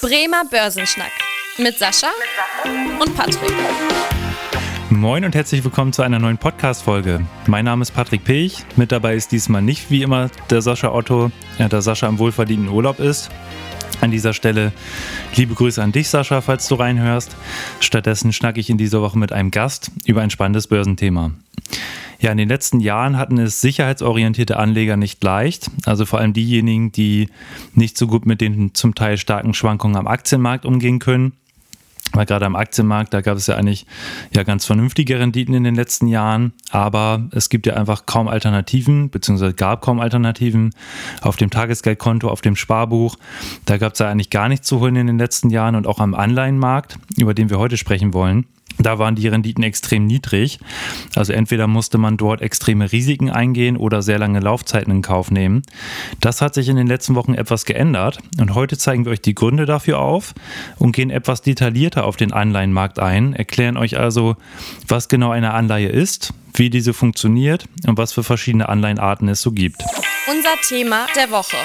Bremer Börsenschnack mit Sascha und Patrick. Moin und herzlich willkommen zu einer neuen Podcast-Folge. Mein Name ist Patrick Pech. Mit dabei ist diesmal nicht wie immer der Sascha Otto, da Sascha im wohlverdienten Urlaub ist. An dieser Stelle liebe Grüße an dich, Sascha, falls du reinhörst. Stattdessen schnacke ich in dieser Woche mit einem Gast über ein spannendes Börsenthema. Ja, in den letzten Jahren hatten es sicherheitsorientierte Anleger nicht leicht. Also vor allem diejenigen, die nicht so gut mit den zum Teil starken Schwankungen am Aktienmarkt umgehen können. Weil gerade am Aktienmarkt, da gab es ja eigentlich ja ganz vernünftige Renditen in den letzten Jahren, aber es gibt ja einfach kaum Alternativen, beziehungsweise gab kaum Alternativen auf dem Tagesgeldkonto, auf dem Sparbuch. Da gab es ja eigentlich gar nichts zu holen in den letzten Jahren und auch am Anleihenmarkt, über den wir heute sprechen wollen. Da waren die Renditen extrem niedrig. Also entweder musste man dort extreme Risiken eingehen oder sehr lange Laufzeiten in Kauf nehmen. Das hat sich in den letzten Wochen etwas geändert und heute zeigen wir euch die Gründe dafür auf und gehen etwas detaillierter auf den Anleihenmarkt ein, erklären euch also, was genau eine Anleihe ist, wie diese funktioniert und was für verschiedene Anleihenarten es so gibt. Unser Thema der Woche.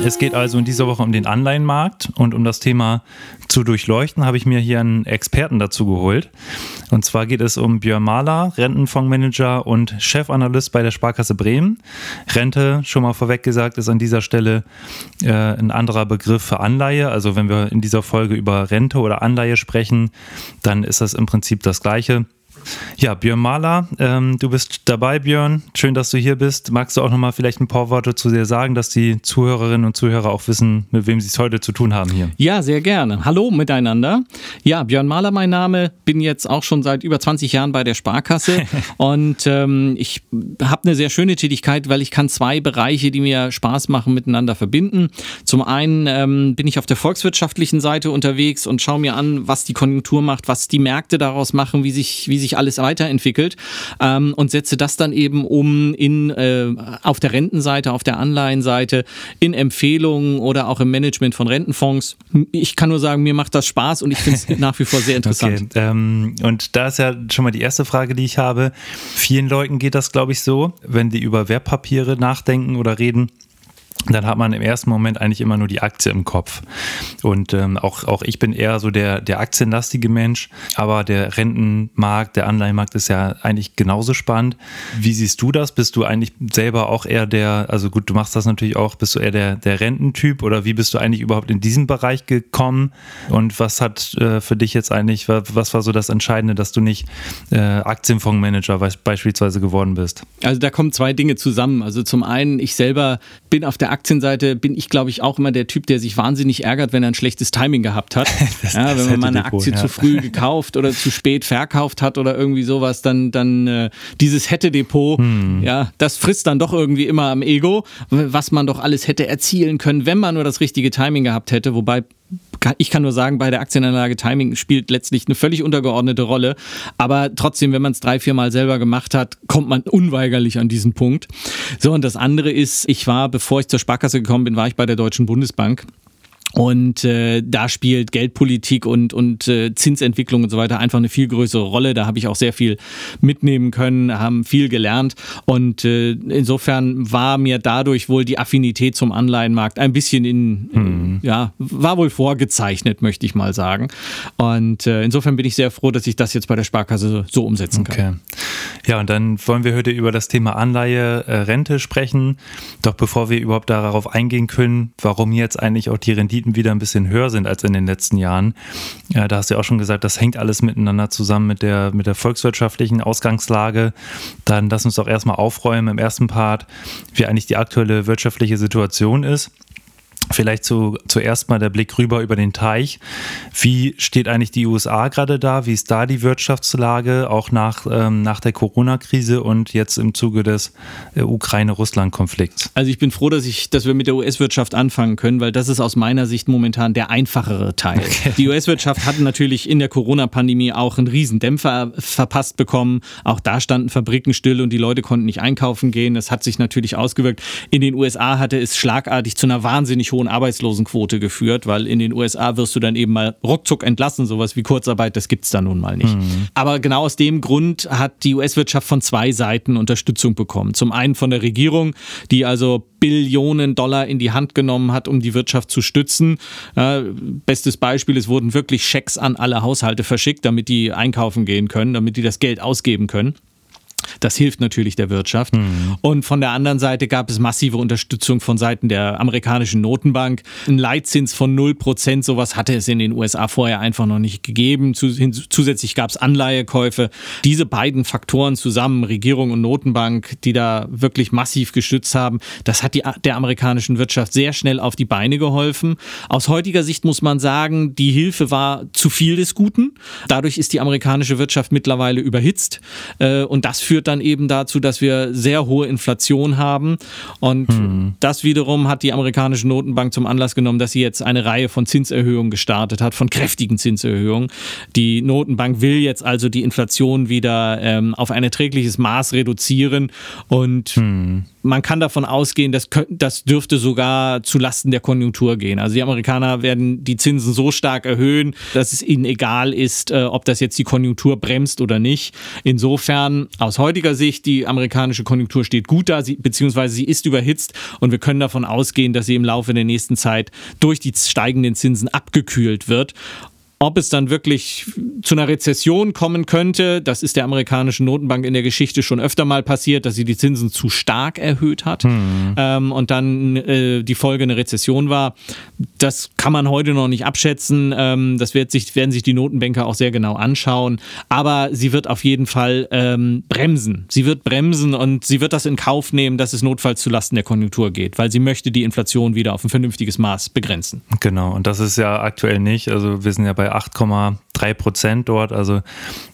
Es geht also in dieser Woche um den Anleihenmarkt und um das Thema zu durchleuchten, habe ich mir hier einen Experten dazu geholt. Und zwar geht es um Björn Mahler, Rentenfondsmanager und Chefanalyst bei der Sparkasse Bremen. Rente, schon mal vorweg gesagt, ist an dieser Stelle äh, ein anderer Begriff für Anleihe. Also wenn wir in dieser Folge über Rente oder Anleihe sprechen, dann ist das im Prinzip das gleiche. Ja, Björn Mahler, ähm, du bist dabei, Björn. Schön, dass du hier bist. Magst du auch nochmal vielleicht ein paar Worte zu dir sagen, dass die Zuhörerinnen und Zuhörer auch wissen, mit wem sie es heute zu tun haben hier? Ja, sehr gerne. Hallo miteinander. Ja, Björn Mahler mein Name. Bin jetzt auch schon seit über 20 Jahren bei der Sparkasse und ähm, ich habe eine sehr schöne Tätigkeit, weil ich kann zwei Bereiche, die mir Spaß machen, miteinander verbinden. Zum einen ähm, bin ich auf der volkswirtschaftlichen Seite unterwegs und schaue mir an, was die Konjunktur macht, was die Märkte daraus machen, wie sich, wie sich alles weiterentwickelt ähm, und setze das dann eben um in äh, auf der Rentenseite, auf der Anleihenseite, in Empfehlungen oder auch im Management von Rentenfonds. Ich kann nur sagen, mir macht das Spaß und ich finde es nach wie vor sehr interessant. Okay, ähm, und da ist ja schon mal die erste Frage, die ich habe. Vielen Leuten geht das, glaube ich, so, wenn die über Wertpapiere nachdenken oder reden dann hat man im ersten Moment eigentlich immer nur die Aktie im Kopf. Und ähm, auch, auch ich bin eher so der, der aktienlastige Mensch, aber der Rentenmarkt, der Anleihenmarkt ist ja eigentlich genauso spannend. Wie siehst du das? Bist du eigentlich selber auch eher der, also gut, du machst das natürlich auch, bist du eher der, der Rententyp oder wie bist du eigentlich überhaupt in diesen Bereich gekommen? Und was hat äh, für dich jetzt eigentlich, was war so das Entscheidende, dass du nicht äh, Aktienfondsmanager beispielsweise geworden bist? Also da kommen zwei Dinge zusammen. Also zum einen, ich selber bin auf der Aktienseite bin ich, glaube ich, auch immer der Typ, der sich wahnsinnig ärgert, wenn er ein schlechtes Timing gehabt hat. das, ja, wenn man mal eine Aktie ja. zu früh gekauft oder zu spät verkauft hat oder irgendwie sowas, dann, dann äh, dieses Hätte-Depot, hm. ja, das frisst dann doch irgendwie immer am Ego, was man doch alles hätte erzielen können, wenn man nur das richtige Timing gehabt hätte. Wobei ich kann nur sagen, bei der Aktienanlage Timing spielt letztlich eine völlig untergeordnete Rolle. Aber trotzdem, wenn man es drei, vier Mal selber gemacht hat, kommt man unweigerlich an diesen Punkt. So, und das andere ist, ich war, bevor ich zur Sparkasse gekommen bin, war ich bei der Deutschen Bundesbank. Und äh, da spielt Geldpolitik und, und äh, Zinsentwicklung und so weiter einfach eine viel größere Rolle. Da habe ich auch sehr viel mitnehmen können, haben viel gelernt. Und äh, insofern war mir dadurch wohl die Affinität zum Anleihenmarkt ein bisschen in, mhm. ja, war wohl vorgezeichnet, möchte ich mal sagen. Und äh, insofern bin ich sehr froh, dass ich das jetzt bei der Sparkasse so umsetzen kann. Okay. Ja, und dann wollen wir heute über das Thema Anleihe, äh, Rente sprechen. Doch bevor wir überhaupt darauf eingehen können, warum jetzt eigentlich auch die Rendite Renditen wieder ein bisschen höher sind als in den letzten Jahren. Ja, da hast du ja auch schon gesagt, das hängt alles miteinander zusammen mit der, mit der volkswirtschaftlichen Ausgangslage. Dann lass uns doch erstmal aufräumen im ersten Part, wie eigentlich die aktuelle wirtschaftliche Situation ist. Vielleicht zu, zuerst mal der Blick rüber über den Teich. Wie steht eigentlich die USA gerade da? Wie ist da die Wirtschaftslage, auch nach, ähm, nach der Corona-Krise und jetzt im Zuge des äh, Ukraine-Russland-Konflikts? Also ich bin froh, dass, ich, dass wir mit der US-Wirtschaft anfangen können, weil das ist aus meiner Sicht momentan der einfachere Teil. Okay. Die US-Wirtschaft hat natürlich in der Corona-Pandemie auch einen Riesendämpfer verpasst bekommen. Auch da standen Fabriken still und die Leute konnten nicht einkaufen gehen. Das hat sich natürlich ausgewirkt. In den USA hatte es schlagartig zu einer wahnsinnig hohen hohen Arbeitslosenquote geführt, weil in den USA wirst du dann eben mal ruckzuck entlassen. Sowas wie Kurzarbeit, das gibt es da nun mal nicht. Mhm. Aber genau aus dem Grund hat die US-Wirtschaft von zwei Seiten Unterstützung bekommen. Zum einen von der Regierung, die also Billionen Dollar in die Hand genommen hat, um die Wirtschaft zu stützen. Äh, bestes Beispiel, es wurden wirklich Schecks an alle Haushalte verschickt, damit die einkaufen gehen können, damit die das Geld ausgeben können. Das hilft natürlich der Wirtschaft. Mhm. Und von der anderen Seite gab es massive Unterstützung von Seiten der amerikanischen Notenbank. Ein Leitzins von 0%, sowas hatte es in den USA vorher einfach noch nicht gegeben. Zusätzlich gab es Anleihekäufe. Diese beiden Faktoren zusammen, Regierung und Notenbank, die da wirklich massiv gestützt haben, das hat die, der amerikanischen Wirtschaft sehr schnell auf die Beine geholfen. Aus heutiger Sicht muss man sagen, die Hilfe war zu viel des Guten. Dadurch ist die amerikanische Wirtschaft mittlerweile überhitzt. Äh, und das führt führt dann eben dazu, dass wir sehr hohe Inflation haben. Und hm. das wiederum hat die amerikanische Notenbank zum Anlass genommen, dass sie jetzt eine Reihe von Zinserhöhungen gestartet hat, von kräftigen Zinserhöhungen. Die Notenbank will jetzt also die Inflation wieder ähm, auf ein erträgliches Maß reduzieren und hm man kann davon ausgehen, dass das dürfte sogar zu Lasten der Konjunktur gehen. Also die Amerikaner werden die Zinsen so stark erhöhen, dass es ihnen egal ist, äh, ob das jetzt die Konjunktur bremst oder nicht. Insofern aus heutiger Sicht, die amerikanische Konjunktur steht gut da, beziehungsweise sie ist überhitzt und wir können davon ausgehen, dass sie im Laufe der nächsten Zeit durch die steigenden Zinsen abgekühlt wird. Ob es dann wirklich zu einer Rezession kommen könnte, das ist der amerikanischen Notenbank in der Geschichte schon öfter mal passiert, dass sie die Zinsen zu stark erhöht hat hm. ähm, und dann äh, die Folge eine Rezession war. Das kann man heute noch nicht abschätzen. Ähm, das wird sich, werden sich die Notenbanker auch sehr genau anschauen. Aber sie wird auf jeden Fall ähm, bremsen. Sie wird bremsen und sie wird das in Kauf nehmen, dass es notfalls zulasten der Konjunktur geht, weil sie möchte die Inflation wieder auf ein vernünftiges Maß begrenzen. Genau, und das ist ja aktuell nicht. Also wir sind ja bei 8,3 Prozent dort, also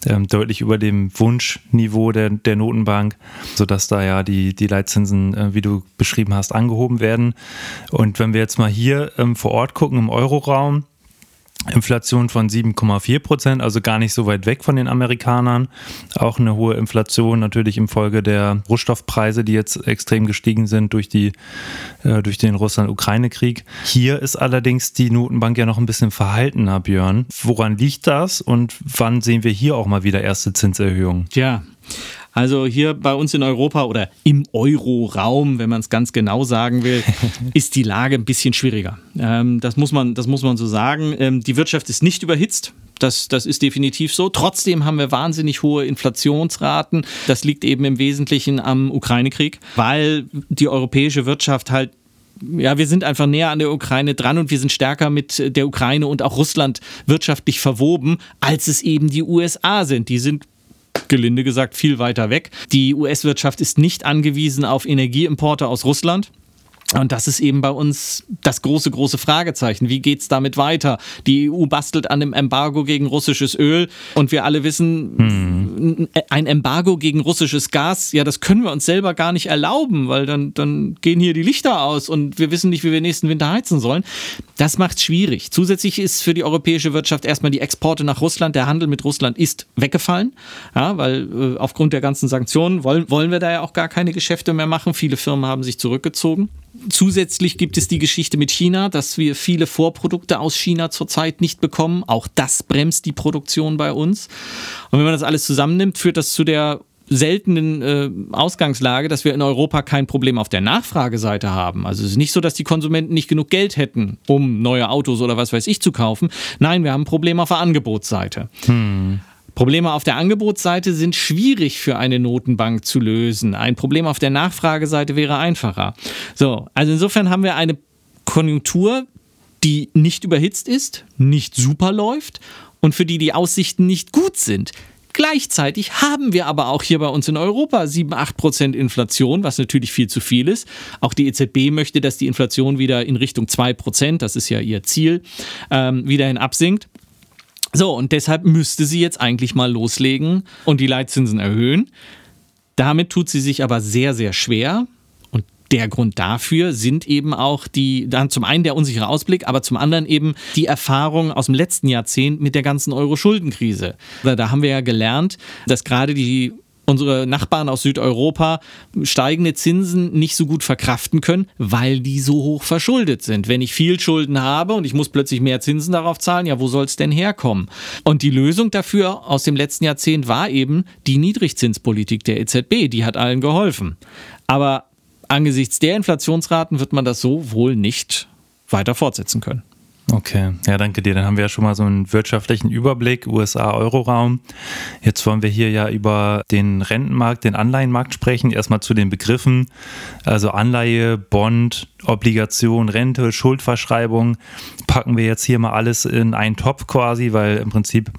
ähm, deutlich über dem Wunschniveau der, der Notenbank, sodass da ja die, die Leitzinsen, äh, wie du beschrieben hast, angehoben werden. Und wenn wir jetzt mal hier ähm, vor Ort gucken im Euroraum, Inflation von 7,4 Prozent, also gar nicht so weit weg von den Amerikanern. Auch eine hohe Inflation natürlich im Folge der Rohstoffpreise, die jetzt extrem gestiegen sind durch, die, äh, durch den Russland-Ukraine-Krieg. Hier ist allerdings die Notenbank ja noch ein bisschen verhaltener, Björn. Woran liegt das und wann sehen wir hier auch mal wieder erste Zinserhöhungen? Ja, also hier bei uns in Europa oder im Euro-Raum, wenn man es ganz genau sagen will, ist die Lage ein bisschen schwieriger. Ähm, das, muss man, das muss man so sagen. Ähm, die Wirtschaft ist nicht überhitzt. Das, das ist definitiv so. Trotzdem haben wir wahnsinnig hohe Inflationsraten. Das liegt eben im Wesentlichen am Ukraine-Krieg, weil die europäische Wirtschaft halt ja, wir sind einfach näher an der Ukraine dran und wir sind stärker mit der Ukraine und auch Russland wirtschaftlich verwoben, als es eben die USA sind. Die sind gelinde gesagt viel weiter weg. Die US-Wirtschaft ist nicht angewiesen auf Energieimporte aus Russland. Und das ist eben bei uns das große, große Fragezeichen. Wie geht es damit weiter? Die EU bastelt an dem Embargo gegen russisches Öl und wir alle wissen, hm. Ein Embargo gegen russisches Gas, ja, das können wir uns selber gar nicht erlauben, weil dann, dann gehen hier die Lichter aus und wir wissen nicht, wie wir nächsten Winter heizen sollen. Das macht es schwierig. Zusätzlich ist für die europäische Wirtschaft erstmal die Exporte nach Russland, der Handel mit Russland ist weggefallen, ja, weil äh, aufgrund der ganzen Sanktionen wollen, wollen wir da ja auch gar keine Geschäfte mehr machen. Viele Firmen haben sich zurückgezogen. Zusätzlich gibt es die Geschichte mit China, dass wir viele Vorprodukte aus China zurzeit nicht bekommen. Auch das bremst die Produktion bei uns. Und wenn man das alles zusammennimmt, führt das zu der seltenen äh, Ausgangslage, dass wir in Europa kein Problem auf der Nachfrageseite haben. Also es ist nicht so, dass die Konsumenten nicht genug Geld hätten, um neue Autos oder was weiß ich zu kaufen. Nein, wir haben ein Problem auf der Angebotsseite. Hm. Probleme auf der Angebotsseite sind schwierig für eine Notenbank zu lösen. Ein Problem auf der Nachfrageseite wäre einfacher. So, also insofern haben wir eine Konjunktur, die nicht überhitzt ist, nicht super läuft und für die die Aussichten nicht gut sind. Gleichzeitig haben wir aber auch hier bei uns in Europa 7, 8 Prozent Inflation, was natürlich viel zu viel ist. Auch die EZB möchte, dass die Inflation wieder in Richtung 2 Prozent, das ist ja ihr Ziel, ähm, wiederhin absinkt. So, und deshalb müsste sie jetzt eigentlich mal loslegen und die Leitzinsen erhöhen. Damit tut sie sich aber sehr, sehr schwer. Und der Grund dafür sind eben auch die, dann zum einen der unsichere Ausblick, aber zum anderen eben die Erfahrung aus dem letzten Jahrzehnt mit der ganzen Euro-Schuldenkrise. Da haben wir ja gelernt, dass gerade die unsere Nachbarn aus Südeuropa steigende Zinsen nicht so gut verkraften können, weil die so hoch verschuldet sind. Wenn ich viel Schulden habe und ich muss plötzlich mehr Zinsen darauf zahlen, ja, wo soll es denn herkommen? Und die Lösung dafür aus dem letzten Jahrzehnt war eben die Niedrigzinspolitik der EZB. Die hat allen geholfen. Aber angesichts der Inflationsraten wird man das so wohl nicht weiter fortsetzen können. Okay, ja, danke dir. Dann haben wir ja schon mal so einen wirtschaftlichen Überblick, USA-Euroraum. Jetzt wollen wir hier ja über den Rentenmarkt, den Anleihenmarkt sprechen. Erstmal zu den Begriffen. Also Anleihe, Bond, Obligation, Rente, Schuldverschreibung. Packen wir jetzt hier mal alles in einen Topf quasi, weil im Prinzip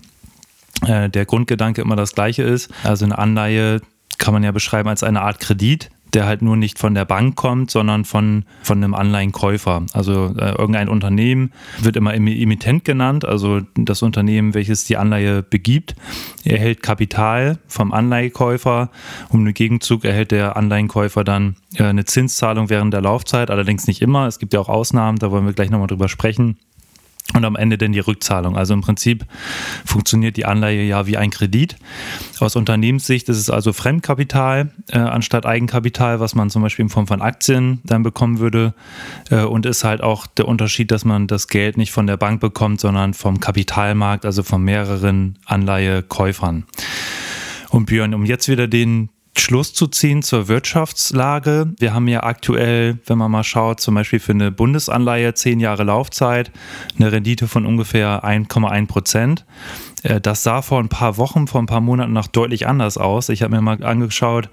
äh, der Grundgedanke immer das gleiche ist. Also eine Anleihe kann man ja beschreiben als eine Art Kredit der halt nur nicht von der Bank kommt, sondern von, von einem Anleihenkäufer. Also äh, irgendein Unternehmen wird immer Emittent genannt, also das Unternehmen, welches die Anleihe begibt, erhält Kapital vom Anleihekäufer. Um den Gegenzug erhält der Anleihenkäufer dann äh, eine Zinszahlung während der Laufzeit, allerdings nicht immer. Es gibt ja auch Ausnahmen, da wollen wir gleich nochmal drüber sprechen und am Ende dann die Rückzahlung. Also im Prinzip funktioniert die Anleihe ja wie ein Kredit. Aus Unternehmenssicht ist es also Fremdkapital äh, anstatt Eigenkapital, was man zum Beispiel in Form von Aktien dann bekommen würde. Äh, und ist halt auch der Unterschied, dass man das Geld nicht von der Bank bekommt, sondern vom Kapitalmarkt, also von mehreren Anleihekäufern. Und Björn, um jetzt wieder den Schluss zu ziehen zur Wirtschaftslage. Wir haben ja aktuell, wenn man mal schaut, zum Beispiel für eine Bundesanleihe zehn Jahre Laufzeit, eine Rendite von ungefähr 1,1 Prozent. Äh, das sah vor ein paar Wochen, vor ein paar Monaten noch deutlich anders aus. Ich habe mir mal angeschaut,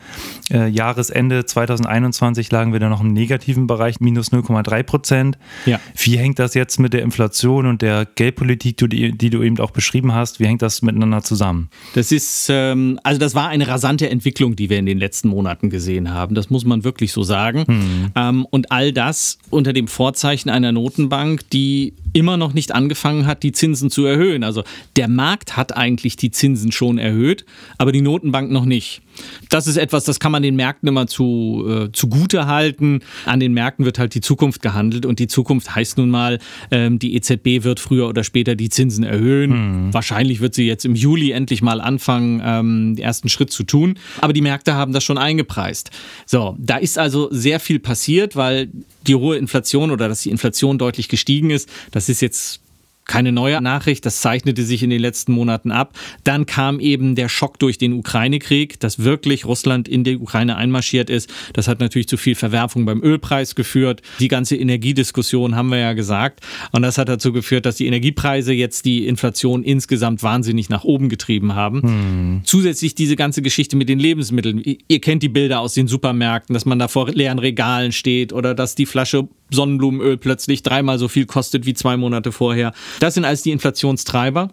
äh, Jahresende 2021 lagen wir da noch im negativen Bereich, minus 0,3 Prozent. Ja. Wie hängt das jetzt mit der Inflation und der Geldpolitik, die, die, du eben auch beschrieben hast, wie hängt das miteinander zusammen? Das ist, ähm, also das war eine rasante Entwicklung, die wir in den letzten Monaten gesehen haben. Das muss man wirklich so sagen. Hm. Ähm, und all das unter dem Vorzeichen einer Notenbank, die immer noch nicht angefangen hat, die Zinsen zu erhöhen. Also der Markt hat eigentlich die Zinsen schon erhöht, aber die Notenbank noch nicht. Das ist etwas, das kann man den Märkten immer zu, äh, zugute halten. An den Märkten wird halt die Zukunft gehandelt und die Zukunft heißt nun mal, ähm, die EZB wird früher oder später die Zinsen erhöhen. Mhm. Wahrscheinlich wird sie jetzt im Juli endlich mal anfangen, ähm, den ersten Schritt zu tun. Aber die Märkte haben das schon eingepreist. So, da ist also sehr viel passiert, weil die hohe Inflation oder dass die Inflation deutlich gestiegen ist, das ist jetzt keine neue Nachricht, das zeichnete sich in den letzten Monaten ab. Dann kam eben der Schock durch den Ukraine-Krieg, dass wirklich Russland in die Ukraine einmarschiert ist. Das hat natürlich zu viel Verwerfung beim Ölpreis geführt. Die ganze Energiediskussion haben wir ja gesagt. Und das hat dazu geführt, dass die Energiepreise jetzt die Inflation insgesamt wahnsinnig nach oben getrieben haben. Hm. Zusätzlich diese ganze Geschichte mit den Lebensmitteln. Ihr kennt die Bilder aus den Supermärkten, dass man da vor leeren Regalen steht oder dass die Flasche Sonnenblumenöl plötzlich dreimal so viel kostet wie zwei Monate vorher. Das sind alles die Inflationstreiber.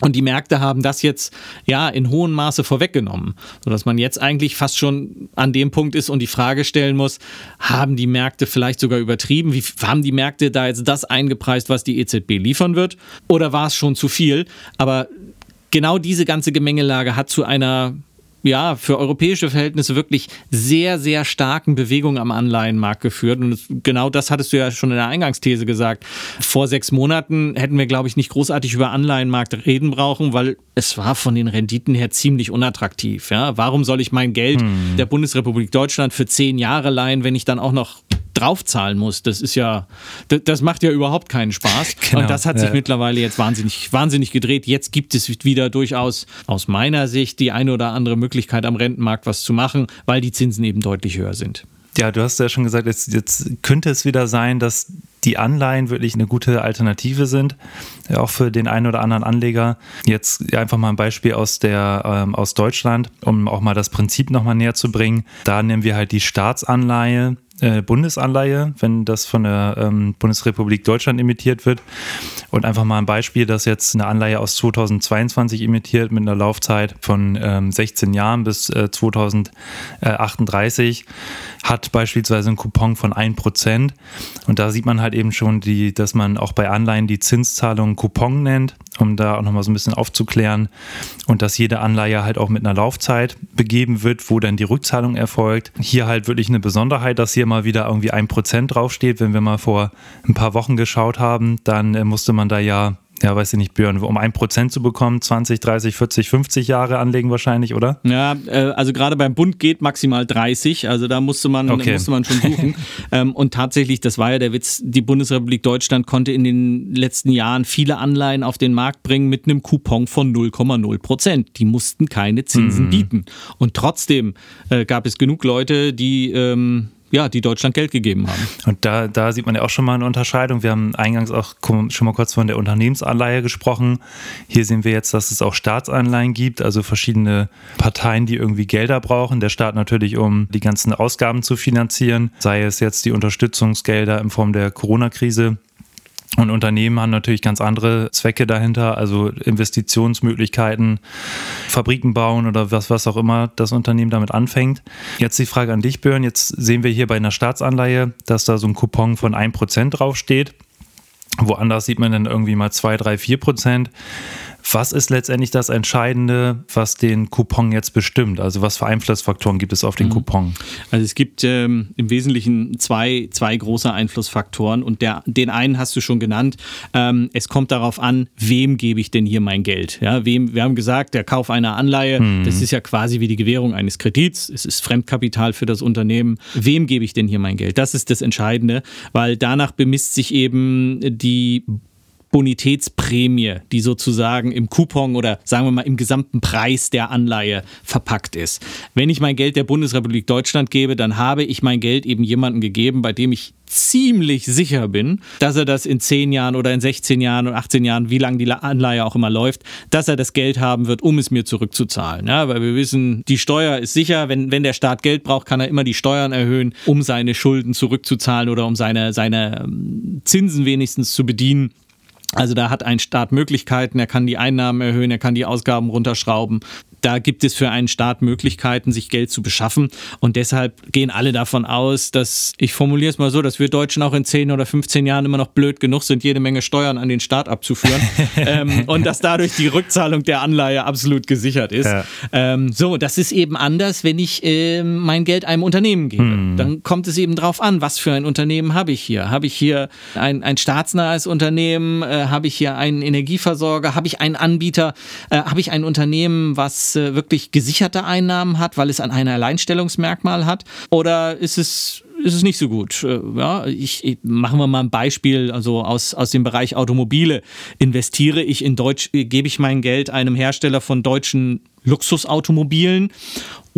Und die Märkte haben das jetzt ja in hohem Maße vorweggenommen, sodass man jetzt eigentlich fast schon an dem Punkt ist und die Frage stellen muss, haben die Märkte vielleicht sogar übertrieben? Wie haben die Märkte da jetzt das eingepreist, was die EZB liefern wird? Oder war es schon zu viel? Aber genau diese ganze Gemengelage hat zu einer ja, für europäische Verhältnisse wirklich sehr, sehr starken Bewegungen am Anleihenmarkt geführt. Und genau das hattest du ja schon in der Eingangsthese gesagt. Vor sechs Monaten hätten wir, glaube ich, nicht großartig über Anleihenmarkt reden brauchen, weil es war von den Renditen her ziemlich unattraktiv. Ja? Warum soll ich mein Geld hm. der Bundesrepublik Deutschland für zehn Jahre leihen, wenn ich dann auch noch draufzahlen muss. Das ist ja, das, macht ja überhaupt keinen Spaß. Genau, und das hat sich ja. mittlerweile jetzt wahnsinnig, wahnsinnig gedreht. Jetzt gibt es wieder durchaus aus meiner Sicht die eine oder andere Möglichkeit am Rentenmarkt was zu machen, weil die Zinsen eben deutlich höher sind. Ja, du hast ja schon gesagt, jetzt, jetzt könnte es wieder sein, dass die Anleihen wirklich eine gute Alternative sind, auch für den einen oder anderen Anleger. Jetzt einfach mal ein Beispiel aus, der, ähm, aus Deutschland, um auch mal das Prinzip nochmal näher zu bringen. Da nehmen wir halt die Staatsanleihe äh, Bundesanleihe, wenn das von der ähm, Bundesrepublik Deutschland emittiert wird. Und einfach mal ein Beispiel, dass jetzt eine Anleihe aus 2022 emittiert mit einer Laufzeit von ähm, 16 Jahren bis äh, 2038, hat beispielsweise einen Coupon von 1%. Und da sieht man halt eben schon, die, dass man auch bei Anleihen die Zinszahlung Coupon nennt, um da auch nochmal so ein bisschen aufzuklären. Und dass jede Anleihe halt auch mit einer Laufzeit begeben wird, wo dann die Rückzahlung erfolgt. Hier halt wirklich eine Besonderheit, dass hier mal wieder irgendwie 1% draufsteht. Wenn wir mal vor ein paar Wochen geschaut haben, dann äh, musste man da ja ja, weiß ich nicht, Björn, um ein Prozent zu bekommen, 20, 30, 40, 50 Jahre anlegen wahrscheinlich, oder? Ja, äh, also gerade beim Bund geht maximal 30, also da musste man, okay. musste man schon suchen. ähm, und tatsächlich, das war ja der Witz, die Bundesrepublik Deutschland konnte in den letzten Jahren viele Anleihen auf den Markt bringen mit einem Coupon von 0,0 Prozent. Die mussten keine Zinsen mhm. bieten. Und trotzdem äh, gab es genug Leute, die ähm, ja, die Deutschland Geld gegeben haben. Und da, da sieht man ja auch schon mal eine Unterscheidung. Wir haben eingangs auch schon mal kurz von der Unternehmensanleihe gesprochen. Hier sehen wir jetzt, dass es auch Staatsanleihen gibt, also verschiedene Parteien, die irgendwie Gelder brauchen. Der Staat natürlich, um die ganzen Ausgaben zu finanzieren, sei es jetzt die Unterstützungsgelder in Form der Corona-Krise und Unternehmen haben natürlich ganz andere Zwecke dahinter, also Investitionsmöglichkeiten, Fabriken bauen oder was, was auch immer das Unternehmen damit anfängt. Jetzt die Frage an dich, Björn. Jetzt sehen wir hier bei einer Staatsanleihe, dass da so ein Coupon von 1% draufsteht. Woanders sieht man dann irgendwie mal 2, 3, 4 Prozent. Was ist letztendlich das Entscheidende, was den Coupon jetzt bestimmt? Also was für Einflussfaktoren gibt es auf den mhm. Coupon? Also es gibt ähm, im Wesentlichen zwei, zwei große Einflussfaktoren und der, den einen hast du schon genannt. Ähm, es kommt darauf an, wem gebe ich denn hier mein Geld? Ja, wem, wir haben gesagt, der Kauf einer Anleihe, mhm. das ist ja quasi wie die Gewährung eines Kredits. Es ist Fremdkapital für das Unternehmen. Wem gebe ich denn hier mein Geld? Das ist das Entscheidende, weil danach bemisst sich eben die Bonitätsprämie, die sozusagen im Coupon oder sagen wir mal im gesamten Preis der Anleihe verpackt ist. Wenn ich mein Geld der Bundesrepublik Deutschland gebe, dann habe ich mein Geld eben jemandem gegeben, bei dem ich ziemlich sicher bin, dass er das in 10 Jahren oder in 16 Jahren und 18 Jahren, wie lange die Anleihe auch immer läuft, dass er das Geld haben wird, um es mir zurückzuzahlen. Ja, weil wir wissen, die Steuer ist sicher, wenn, wenn der Staat Geld braucht, kann er immer die Steuern erhöhen, um seine Schulden zurückzuzahlen oder um seine, seine ähm, Zinsen wenigstens zu bedienen. Also da hat ein Staat Möglichkeiten, er kann die Einnahmen erhöhen, er kann die Ausgaben runterschrauben da gibt es für einen Staat Möglichkeiten, sich Geld zu beschaffen. Und deshalb gehen alle davon aus, dass, ich formuliere es mal so, dass wir Deutschen auch in 10 oder 15 Jahren immer noch blöd genug sind, jede Menge Steuern an den Staat abzuführen. ähm, und dass dadurch die Rückzahlung der Anleihe absolut gesichert ist. Ja. Ähm, so, das ist eben anders, wenn ich äh, mein Geld einem Unternehmen gebe. Hm. Dann kommt es eben drauf an, was für ein Unternehmen habe ich hier. Habe ich hier ein, ein staatsnahes Unternehmen? Äh, habe ich hier einen Energieversorger? Habe ich einen Anbieter? Äh, habe ich ein Unternehmen, was äh, wirklich gesicherte Einnahmen hat, weil es an ein Alleinstellungsmerkmal hat? Oder ist es ist es nicht so gut. Äh, ja, ich, ich, machen wir mal ein Beispiel, also aus, aus dem Bereich Automobile. Investiere ich in Deutsch, gebe ich mein Geld einem Hersteller von deutschen Luxusautomobilen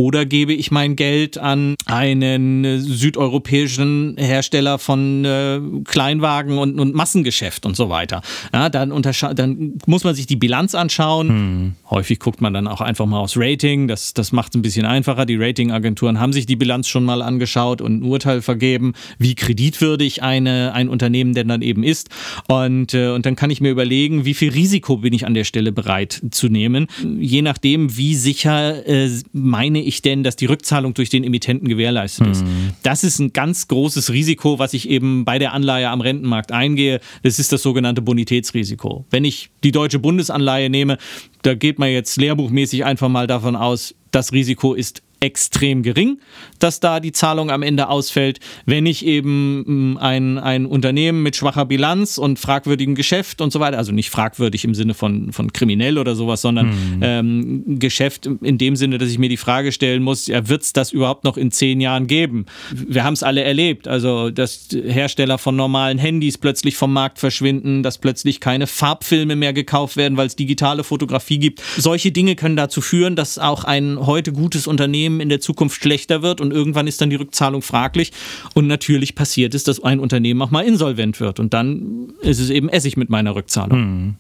oder gebe ich mein Geld an einen äh, südeuropäischen Hersteller von äh, Kleinwagen und, und, Massengeschäft und so weiter. Ja, dann, dann muss man sich die Bilanz anschauen. Hm. Häufig guckt man dann auch einfach mal aufs Rating. Das, das macht es ein bisschen einfacher. Die Ratingagenturen haben sich die Bilanz schon mal angeschaut und ein Urteil vergeben, wie kreditwürdig eine, ein Unternehmen denn dann eben ist. Und, äh, und dann kann ich mir überlegen, wie viel Risiko bin ich an der Stelle bereit zu nehmen. Je nachdem, wie sicher äh, meine ich denn, dass die Rückzahlung durch den Emittenten gewährleistet ist. Mhm. Das ist ein ganz großes Risiko, was ich eben bei der Anleihe am Rentenmarkt eingehe. Das ist das sogenannte Bonitätsrisiko. Wenn ich die deutsche Bundesanleihe nehme, da geht man jetzt lehrbuchmäßig einfach mal davon aus, das Risiko ist extrem gering, dass da die Zahlung am Ende ausfällt. Wenn ich eben mm, ein, ein Unternehmen mit schwacher Bilanz und fragwürdigem Geschäft und so weiter, also nicht fragwürdig im Sinne von, von kriminell oder sowas, sondern mhm. ähm, Geschäft in dem Sinne, dass ich mir die Frage stellen muss, ja, wird es das überhaupt noch in zehn Jahren geben? Wir haben es alle erlebt, also dass Hersteller von normalen Handys plötzlich vom Markt verschwinden, dass plötzlich keine Farbfilme mehr gekauft werden, weil es digitale Fotografie gibt. Solche Dinge können dazu führen, dass auch ein heute gutes Unternehmen Unternehmen in der Zukunft schlechter wird und irgendwann ist dann die Rückzahlung fraglich. Und natürlich passiert es, dass ein Unternehmen auch mal insolvent wird. Und dann ist es eben Essig mit meiner Rückzahlung. Hm.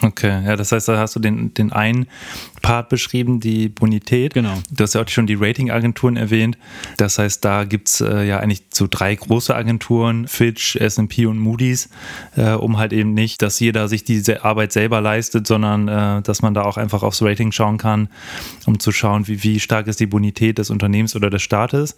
Okay, ja, das heißt, da hast du den, den einen Part beschrieben, die Bonität. Genau. Du hast ja auch schon die Ratingagenturen erwähnt. Das heißt, da gibt es äh, ja eigentlich so drei große Agenturen, Fitch, SP und Moody's, äh, um halt eben nicht, dass jeder sich diese Arbeit selber leistet, sondern äh, dass man da auch einfach aufs Rating schauen kann, um zu schauen, wie, wie stark ist die Bonität des Unternehmens oder des Staates.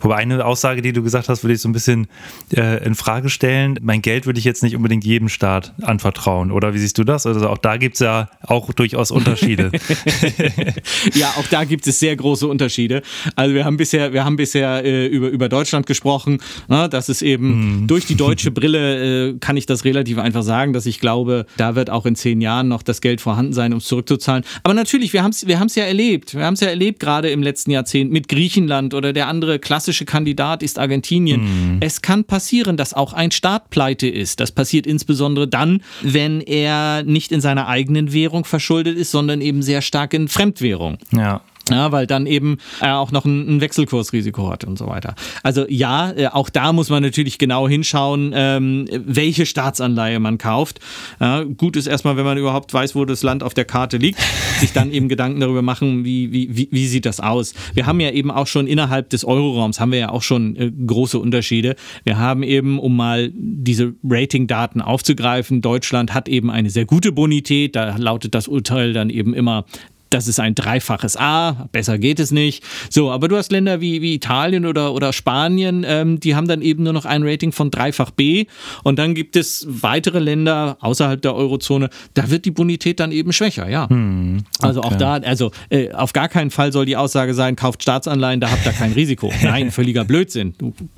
Wobei eine Aussage, die du gesagt hast, würde ich so ein bisschen äh, in Frage stellen. Mein Geld würde ich jetzt nicht unbedingt jedem Staat anvertrauen, oder wie siehst du das? Also auch da gibt es ja auch durchaus Unterschiede. ja, auch da gibt es sehr große Unterschiede. Also wir haben bisher, wir haben bisher äh, über, über Deutschland gesprochen. Na, das ist eben mm. durch die deutsche Brille äh, kann ich das relativ einfach sagen, dass ich glaube, da wird auch in zehn Jahren noch das Geld vorhanden sein, um es zurückzuzahlen. Aber natürlich, wir haben es wir ja erlebt. Wir haben es ja erlebt, gerade im letzten Jahrzehnt mit Griechenland oder der andere klassische Kandidat ist Argentinien. Mm. Es kann passieren, dass auch ein Staat pleite ist. Das passiert insbesondere dann, wenn er nicht in seiner eigenen Währung verschuldet ist, sondern eben sehr stark in Fremdwährung. Ja. Ja, weil dann eben er auch noch ein, ein, Wechselkursrisiko hat und so weiter. Also ja, äh, auch da muss man natürlich genau hinschauen, ähm, welche Staatsanleihe man kauft. Ja, gut ist erstmal, wenn man überhaupt weiß, wo das Land auf der Karte liegt, sich dann eben Gedanken darüber machen, wie, wie, wie, wie sieht das aus. Wir haben ja eben auch schon innerhalb des Euroraums, haben wir ja auch schon äh, große Unterschiede. Wir haben eben, um mal diese Ratingdaten aufzugreifen, Deutschland hat eben eine sehr gute Bonität, da lautet das Urteil dann eben immer das ist ein dreifaches A, besser geht es nicht. So, aber du hast Länder wie, wie Italien oder, oder Spanien, ähm, die haben dann eben nur noch ein Rating von dreifach B. Und dann gibt es weitere Länder außerhalb der Eurozone, da wird die Bonität dann eben schwächer, ja. Hm, okay. Also auch da, also äh, auf gar keinen Fall soll die Aussage sein, kauft Staatsanleihen, da habt ihr kein Risiko. Nein, völliger Blödsinn.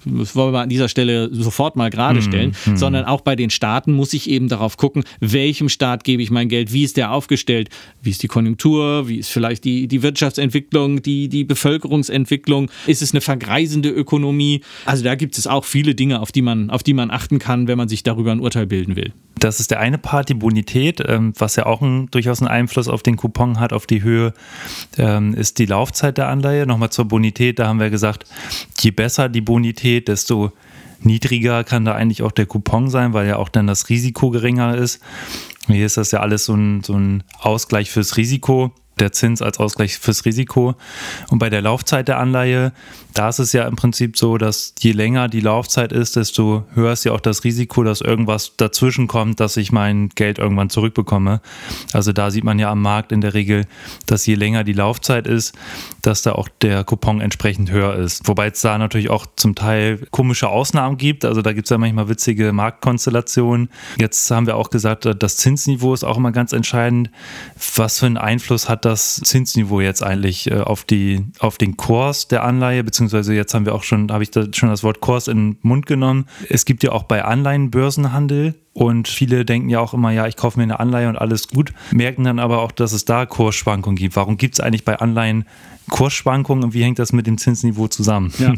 Das wollen wir an dieser Stelle sofort mal gerade hm, stellen, hm, hm. sondern auch bei den Staaten muss ich eben darauf gucken, welchem Staat gebe ich mein Geld, wie ist der aufgestellt, wie ist die Konjunktur, wie ist vielleicht die, die Wirtschaftsentwicklung, die, die Bevölkerungsentwicklung, ist es eine vergreisende Ökonomie? Also da gibt es auch viele Dinge, auf die man, auf die man achten kann, wenn man sich darüber ein Urteil bilden will. Das ist der eine Part, die Bonität, ähm, was ja auch ein, durchaus einen Einfluss auf den Coupon hat, auf die Höhe, ähm, ist die Laufzeit der Anleihe. Nochmal zur Bonität, da haben wir gesagt, je besser die Bonität, desto niedriger kann da eigentlich auch der Coupon sein, weil ja auch dann das Risiko geringer ist. Hier ist das ja alles so ein, so ein Ausgleich fürs Risiko der Zins als Ausgleich fürs Risiko. Und bei der Laufzeit der Anleihe, da ist es ja im Prinzip so, dass je länger die Laufzeit ist, desto höher ist ja auch das Risiko, dass irgendwas dazwischen kommt, dass ich mein Geld irgendwann zurückbekomme. Also da sieht man ja am Markt in der Regel, dass je länger die Laufzeit ist, dass da auch der Coupon entsprechend höher ist. Wobei es da natürlich auch zum Teil komische Ausnahmen gibt. Also da gibt es ja manchmal witzige Marktkonstellationen. Jetzt haben wir auch gesagt, das Zinsniveau ist auch immer ganz entscheidend. Was für einen Einfluss hat das Zinsniveau jetzt eigentlich äh, auf, die, auf den Kurs der Anleihe? Beziehungsweise jetzt haben wir auch schon, habe ich da schon das Wort Kurs in den Mund genommen. Es gibt ja auch bei Anleihen Börsenhandel und viele denken ja auch immer, ja, ich kaufe mir eine Anleihe und alles gut, merken dann aber auch, dass es da Kursschwankungen gibt. Warum gibt es eigentlich bei Anleihen Kursschwankungen und wie hängt das mit dem Zinsniveau zusammen? Ja.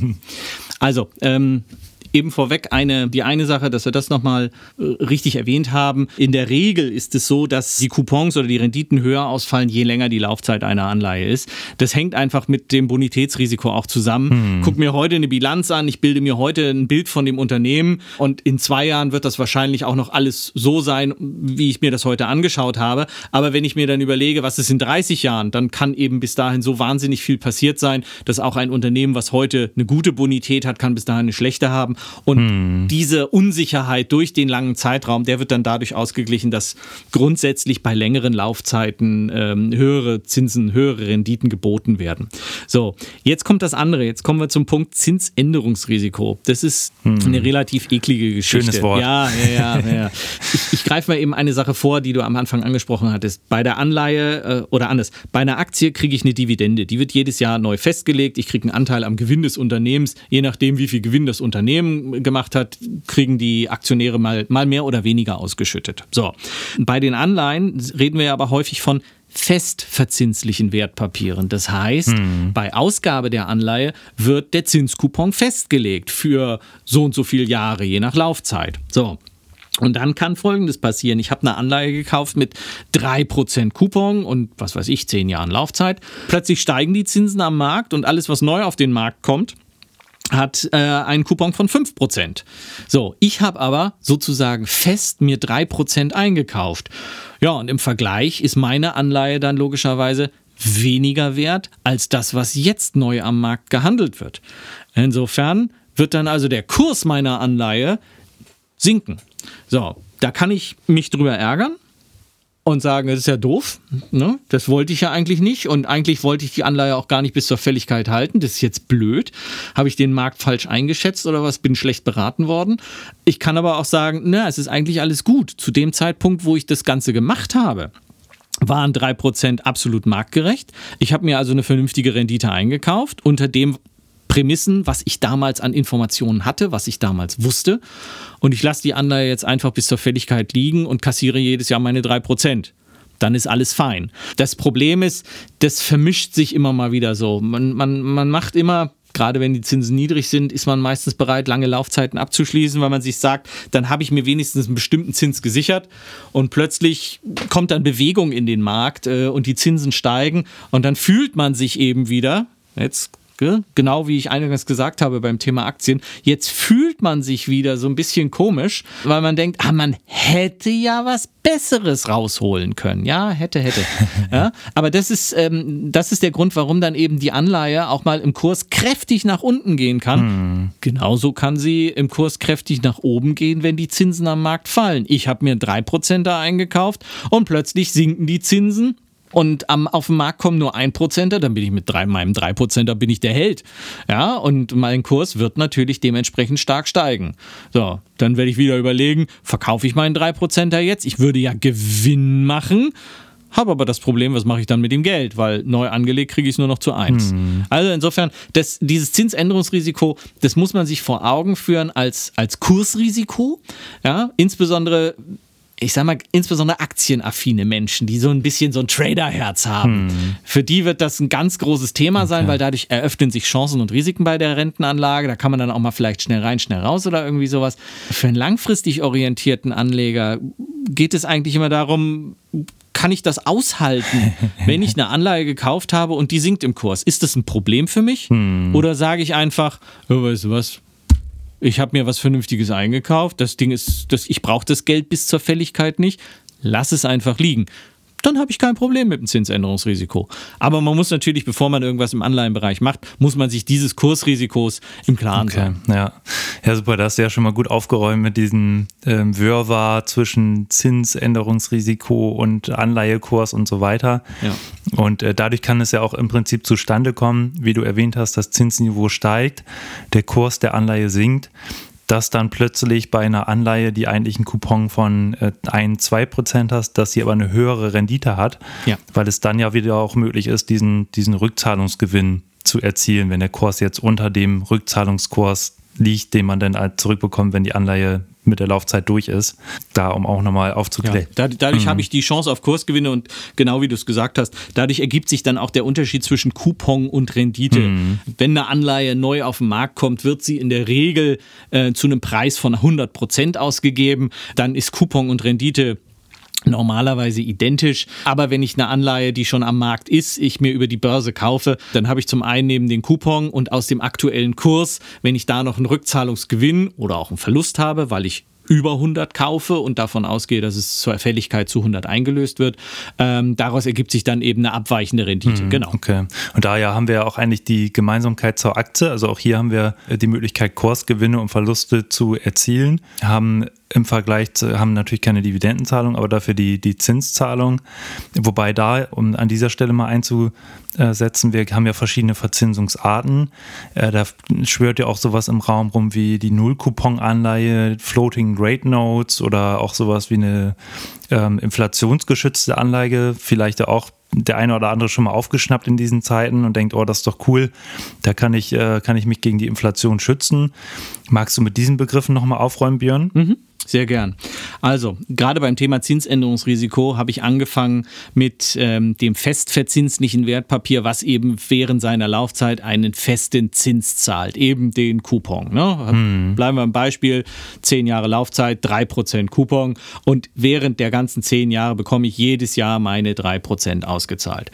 Also, ähm, eben vorweg eine, die eine Sache, dass wir das nochmal äh, richtig erwähnt haben. In der Regel ist es so, dass die Coupons oder die Renditen höher ausfallen, je länger die Laufzeit einer Anleihe ist. Das hängt einfach mit dem Bonitätsrisiko auch zusammen. Hm. Guck mir heute eine Bilanz an, ich bilde mir heute ein Bild von dem Unternehmen und in zwei Jahren wird das wahrscheinlich auch noch alles so sein, wie ich mir das heute angeschaut habe. Aber wenn ich mir dann überlege, was ist in 30 Jahren, dann kann eben bis dahin so wahnsinnig viel passiert sein, dass auch ein Unternehmen, was heute eine gute Bonität hat, kann bis dahin eine schlechte haben. Und hm. diese Unsicherheit durch den langen Zeitraum, der wird dann dadurch ausgeglichen, dass grundsätzlich bei längeren Laufzeiten ähm, höhere Zinsen, höhere Renditen geboten werden. So, jetzt kommt das andere. Jetzt kommen wir zum Punkt Zinsänderungsrisiko. Das ist hm. eine relativ eklige Geschichte. Schönes Wort. Ja, ja, ja. ja. ich, ich greife mal eben eine Sache vor, die du am Anfang angesprochen hattest. Bei der Anleihe äh, oder anders, bei einer Aktie kriege ich eine Dividende. Die wird jedes Jahr neu festgelegt. Ich kriege einen Anteil am Gewinn des Unternehmens, je nachdem, wie viel Gewinn das Unternehmen gemacht hat, kriegen die Aktionäre mal, mal mehr oder weniger ausgeschüttet. So. Bei den Anleihen reden wir aber häufig von festverzinslichen Wertpapieren. Das heißt, hm. bei Ausgabe der Anleihe wird der Zinskupon festgelegt für so und so viele Jahre, je nach Laufzeit. So. Und dann kann Folgendes passieren. Ich habe eine Anleihe gekauft mit 3% Coupon und was weiß ich, 10 Jahren Laufzeit. Plötzlich steigen die Zinsen am Markt und alles, was neu auf den Markt kommt, hat äh, einen Coupon von 5%. So, ich habe aber sozusagen fest mir 3% eingekauft. Ja, und im Vergleich ist meine Anleihe dann logischerweise weniger wert als das, was jetzt neu am Markt gehandelt wird. Insofern wird dann also der Kurs meiner Anleihe sinken. So, da kann ich mich drüber ärgern. Und sagen, das ist ja doof, ne? das wollte ich ja eigentlich nicht und eigentlich wollte ich die Anleihe auch gar nicht bis zur Fälligkeit halten, das ist jetzt blöd, habe ich den Markt falsch eingeschätzt oder was, bin schlecht beraten worden. Ich kann aber auch sagen, na, es ist eigentlich alles gut. Zu dem Zeitpunkt, wo ich das Ganze gemacht habe, waren 3% absolut marktgerecht. Ich habe mir also eine vernünftige Rendite eingekauft, unter dem Prämissen, was ich damals an Informationen hatte, was ich damals wusste. Und ich lasse die Anleihe jetzt einfach bis zur Fälligkeit liegen und kassiere jedes Jahr meine 3%. Dann ist alles fein. Das Problem ist, das vermischt sich immer mal wieder so. Man, man, man macht immer gerade wenn die Zinsen niedrig sind, ist man meistens bereit, lange Laufzeiten abzuschließen, weil man sich sagt, dann habe ich mir wenigstens einen bestimmten Zins gesichert und plötzlich kommt dann Bewegung in den Markt äh, und die Zinsen steigen und dann fühlt man sich eben wieder, jetzt Genau wie ich eingangs gesagt habe beim Thema Aktien. Jetzt fühlt man sich wieder so ein bisschen komisch, weil man denkt, ah, man hätte ja was Besseres rausholen können. Ja, hätte, hätte. Ja, aber das ist, ähm, das ist der Grund, warum dann eben die Anleihe auch mal im Kurs kräftig nach unten gehen kann. Hm. Genauso kann sie im Kurs kräftig nach oben gehen, wenn die Zinsen am Markt fallen. Ich habe mir 3% da eingekauft und plötzlich sinken die Zinsen und am, auf den Markt kommen nur ein Prozenter, dann bin ich mit drei, meinem drei Prozenter bin ich der Held. Ja, und mein Kurs wird natürlich dementsprechend stark steigen. So, dann werde ich wieder überlegen, verkaufe ich meinen drei Prozenter jetzt? Ich würde ja Gewinn machen. Habe aber das Problem, was mache ich dann mit dem Geld? Weil neu angelegt kriege ich es nur noch zu eins. Hm. Also insofern, das, dieses Zinsänderungsrisiko, das muss man sich vor Augen führen als, als Kursrisiko. Ja, insbesondere ich sag mal, insbesondere aktienaffine Menschen, die so ein bisschen so ein Traderherz haben. Hm. Für die wird das ein ganz großes Thema okay. sein, weil dadurch eröffnen sich Chancen und Risiken bei der Rentenanlage. Da kann man dann auch mal vielleicht schnell rein, schnell raus oder irgendwie sowas. Für einen langfristig orientierten Anleger geht es eigentlich immer darum, kann ich das aushalten, wenn ich eine Anleihe gekauft habe und die sinkt im Kurs? Ist das ein Problem für mich? Hm. Oder sage ich einfach, oh, weißt du was, ich habe mir was Vernünftiges eingekauft, das Ding ist, das, ich brauche das Geld bis zur Fälligkeit nicht, lass es einfach liegen dann habe ich kein Problem mit dem Zinsänderungsrisiko. Aber man muss natürlich, bevor man irgendwas im Anleihenbereich macht, muss man sich dieses Kursrisikos im Klaren okay, sein. Ja. ja, super, da hast du ja schon mal gut aufgeräumt mit diesem ähm, Wirrwarr zwischen Zinsänderungsrisiko und Anleihekurs und so weiter. Ja. Und äh, dadurch kann es ja auch im Prinzip zustande kommen, wie du erwähnt hast, das Zinsniveau steigt, der Kurs der Anleihe sinkt dass dann plötzlich bei einer Anleihe, die eigentlich einen Coupon von äh, 1, 2 Prozent hast, dass sie aber eine höhere Rendite hat, ja. weil es dann ja wieder auch möglich ist, diesen, diesen Rückzahlungsgewinn zu erzielen, wenn der Kurs jetzt unter dem Rückzahlungskurs liegt, den man dann halt zurückbekommt, wenn die Anleihe mit der Laufzeit durch ist, da um auch nochmal aufzuklären. Ja, dadurch mhm. habe ich die Chance auf Kursgewinne und genau wie du es gesagt hast, dadurch ergibt sich dann auch der Unterschied zwischen Coupon und Rendite. Mhm. Wenn eine Anleihe neu auf den Markt kommt, wird sie in der Regel äh, zu einem Preis von 100 Prozent ausgegeben. Dann ist Coupon und Rendite normalerweise identisch. Aber wenn ich eine Anleihe, die schon am Markt ist, ich mir über die Börse kaufe, dann habe ich zum einen neben den Coupon und aus dem aktuellen Kurs, wenn ich da noch einen Rückzahlungsgewinn oder auch einen Verlust habe, weil ich über 100 kaufe und davon ausgehe, dass es zur Fälligkeit zu 100 eingelöst wird. Ähm, daraus ergibt sich dann eben eine abweichende Rendite. Mhm, genau. Okay. Und daher haben wir ja auch eigentlich die Gemeinsamkeit zur Aktie. Also auch hier haben wir die Möglichkeit, Kursgewinne und Verluste zu erzielen. Haben im Vergleich zu, haben natürlich keine Dividendenzahlung, aber dafür die, die Zinszahlung. Wobei da, um an dieser Stelle mal einzusetzen, wir haben ja verschiedene Verzinsungsarten. Äh, da schwört ja auch sowas im Raum rum wie die Null-Coupon-Anleihe, Floating Rate Notes oder auch sowas wie eine ähm, inflationsgeschützte Anleihe, vielleicht auch der eine oder andere schon mal aufgeschnappt in diesen Zeiten und denkt, oh, das ist doch cool, da kann ich, äh, kann ich mich gegen die Inflation schützen. Magst du mit diesen Begriffen nochmal aufräumen, Björn? Mhm. Sehr gern. Also, gerade beim Thema Zinsänderungsrisiko habe ich angefangen mit ähm, dem festverzinslichen Wertpapier, was eben während seiner Laufzeit einen festen Zins zahlt, eben den Coupon. Ne? Hm. Bleiben wir im Beispiel, 10 Jahre Laufzeit, 3% Coupon und während der ganzen 10 Jahre bekomme ich jedes Jahr meine 3% ausgezahlt.